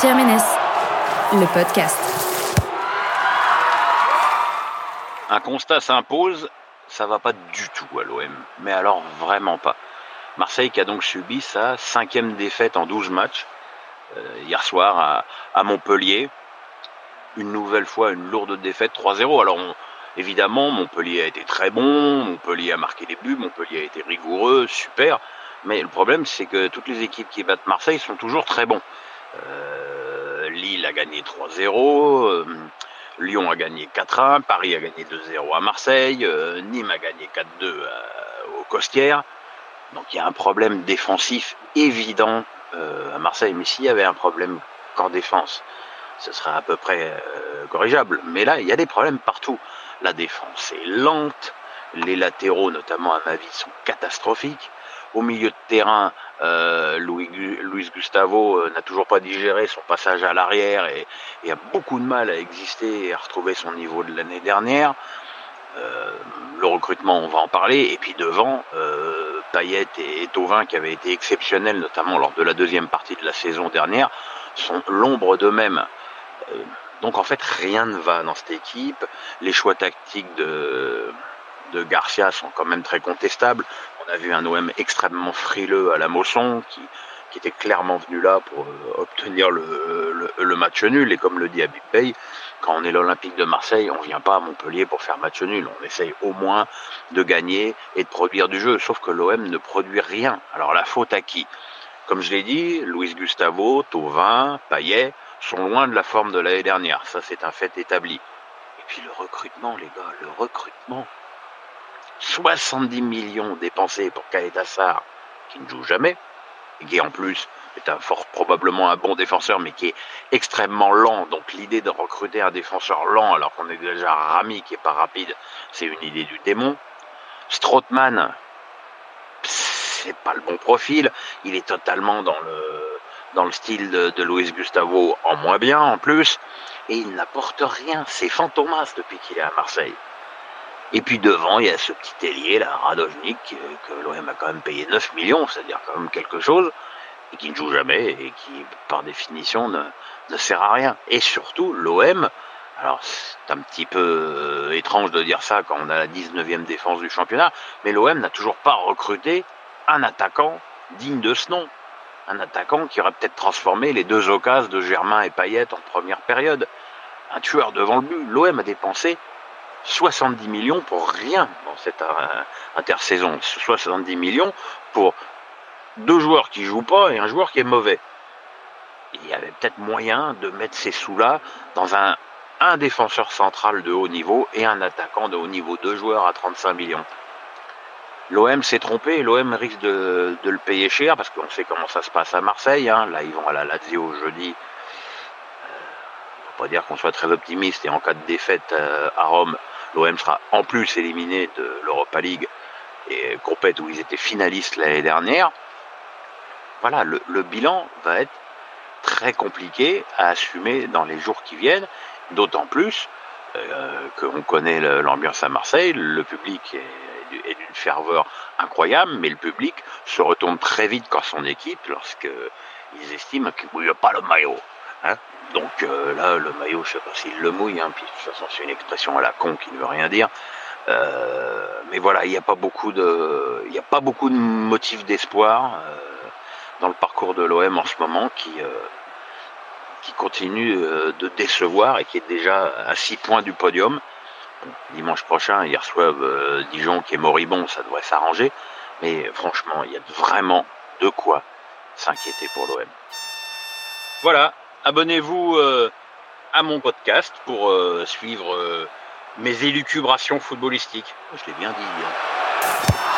Pierre Ménès, le podcast. Un constat s'impose, ça va pas du tout à l'OM, mais alors vraiment pas. Marseille qui a donc subi sa cinquième défaite en 12 matchs euh, hier soir à, Montpellier. Une nouvelle fois une lourde défaite 3-0. Alors évidemment Montpellier a été très bon, Montpellier a marqué des buts, Montpellier a été rigoureux, super. Mais le problème c'est que toutes les équipes qui battent Marseille sont toujours très bons. Euh, Lille a gagné 3-0. Euh, Lyon a gagné 4-1, Paris a gagné 2-0 à Marseille, euh, Nîmes a gagné 4-2 euh, au Costières. Donc il y a un problème défensif évident à Marseille. Mais s'il y avait un problème qu'en défense, ce serait à peu près corrigeable. Mais là, il y a des problèmes partout. La défense est lente, les latéraux, notamment à ma vie, sont catastrophiques. Au milieu de terrain, euh, Louis, Luis Gustavo euh, n'a toujours pas digéré son passage à l'arrière et, et, a beaucoup de mal à exister et à retrouver son niveau de l'année dernière. Euh, le recrutement, on va en parler. Et puis devant, euh, Payet et, Tovin, qui avaient été exceptionnels, notamment lors de la deuxième partie de la saison dernière, sont l'ombre d'eux-mêmes. Euh, donc en fait, rien ne va dans cette équipe. Les choix tactiques de, de Garcia sont quand même très contestables. On a vu un OM extrêmement frileux à la Mosson qui, était clairement venu là pour euh, obtenir le, match nul. Et comme le dit Abib Bey, quand on est l'Olympique de Marseille, on vient pas à Montpellier pour faire match nul. On essaye au moins de gagner et de produire du jeu. Sauf que l'OM ne produit rien. Alors la faute à qui? Comme je l'ai dit, Luis Gustavo, Tovin, Payet sont loin de la forme de l'année dernière. Ça, c'est un fait établi. Et puis le recrutement, les gars, le recrutement. 70 millions dépensés pour Khaled Assar, qui ne joue jamais, et qui en plus est fort probablement un bon défenseur, mais qui est extrêmement lent. Donc l'idée de recruter un défenseur lent alors qu'on est déjà Rami qui est pas rapide, c'est une idée du démon. Strootman, c'est pas le bon profil. Il est totalement dans le dans le style de, de Luis Gustavo, en moins bien en plus, et il n'apporte rien. C'est fantomas depuis qu'il est à Marseille. Et puis devant, il y a ce petit ailier, là, Radovnik, que l'OM a quand même payé 9 millions, c'est-à-dire quand même quelque chose, et qui ne joue jamais, et qui, par définition, ne, sert à rien. Et surtout, l'OM, alors c'est un petit peu étrange de dire ça quand on a la 19e défense du championnat, mais l'OM n'a toujours pas recruté un attaquant digne de ce nom. Un attaquant qui aurait peut-être transformé les deux occasions de Germain et Payet en première période. Un tueur devant le but. L'OM a dépensé 70 millions pour rien dans cette intersaison. 70 millions pour deux joueurs qui jouent pas et un joueur qui est mauvais. Il y avait peut-être moyen de mettre ces sous-là dans un, défenseur central de haut niveau et un attaquant de haut niveau, deux joueurs à 35 millions. L'OM s'est trompé, l'OM risque de, le payer cher parce qu'on sait comment ça se passe à Marseille. Hein. Là, ils vont à la Lazio jeudi. Euh, faut pas dire qu'on soit très optimiste et en cas de défaite euh, à Rome, l'OM sera en plus éliminé de l'Europa League et compète où ils étaient finalistes l'année dernière. Voilà, le, bilan va être très compliqué à assumer dans les jours qui viennent, d'autant plus euh, qu'on connaît l'ambiance à Marseille, le public est, est d'une ferveur incroyable, mais le public se retourne très vite quand son équipe, lorsqu'ils estiment qu'il ne mouille pas le maillot. Hein? Donc euh, là, le maillot, je sais pas s'il le mouille, hein, puis de toute façon c'est une expression à la con qui ne veut rien dire. Euh, mais voilà, il n'y a pas beaucoup de, il a pas beaucoup de motifs d'espoir euh, dans le parcours de l'OM en ce moment qui qui continue de décevoir et qui est déjà à 6 points du podium. Dimanche prochain, ils reçoivent Dijon qui est moribond, ça devrait s'arranger. Mais franchement, il y a vraiment de quoi s'inquiéter pour l'OM. Voilà, abonnez-vous euh, à mon podcast pour euh, suivre euh, mes élucubrations footballistiques. Je l'ai bien dit. Hein.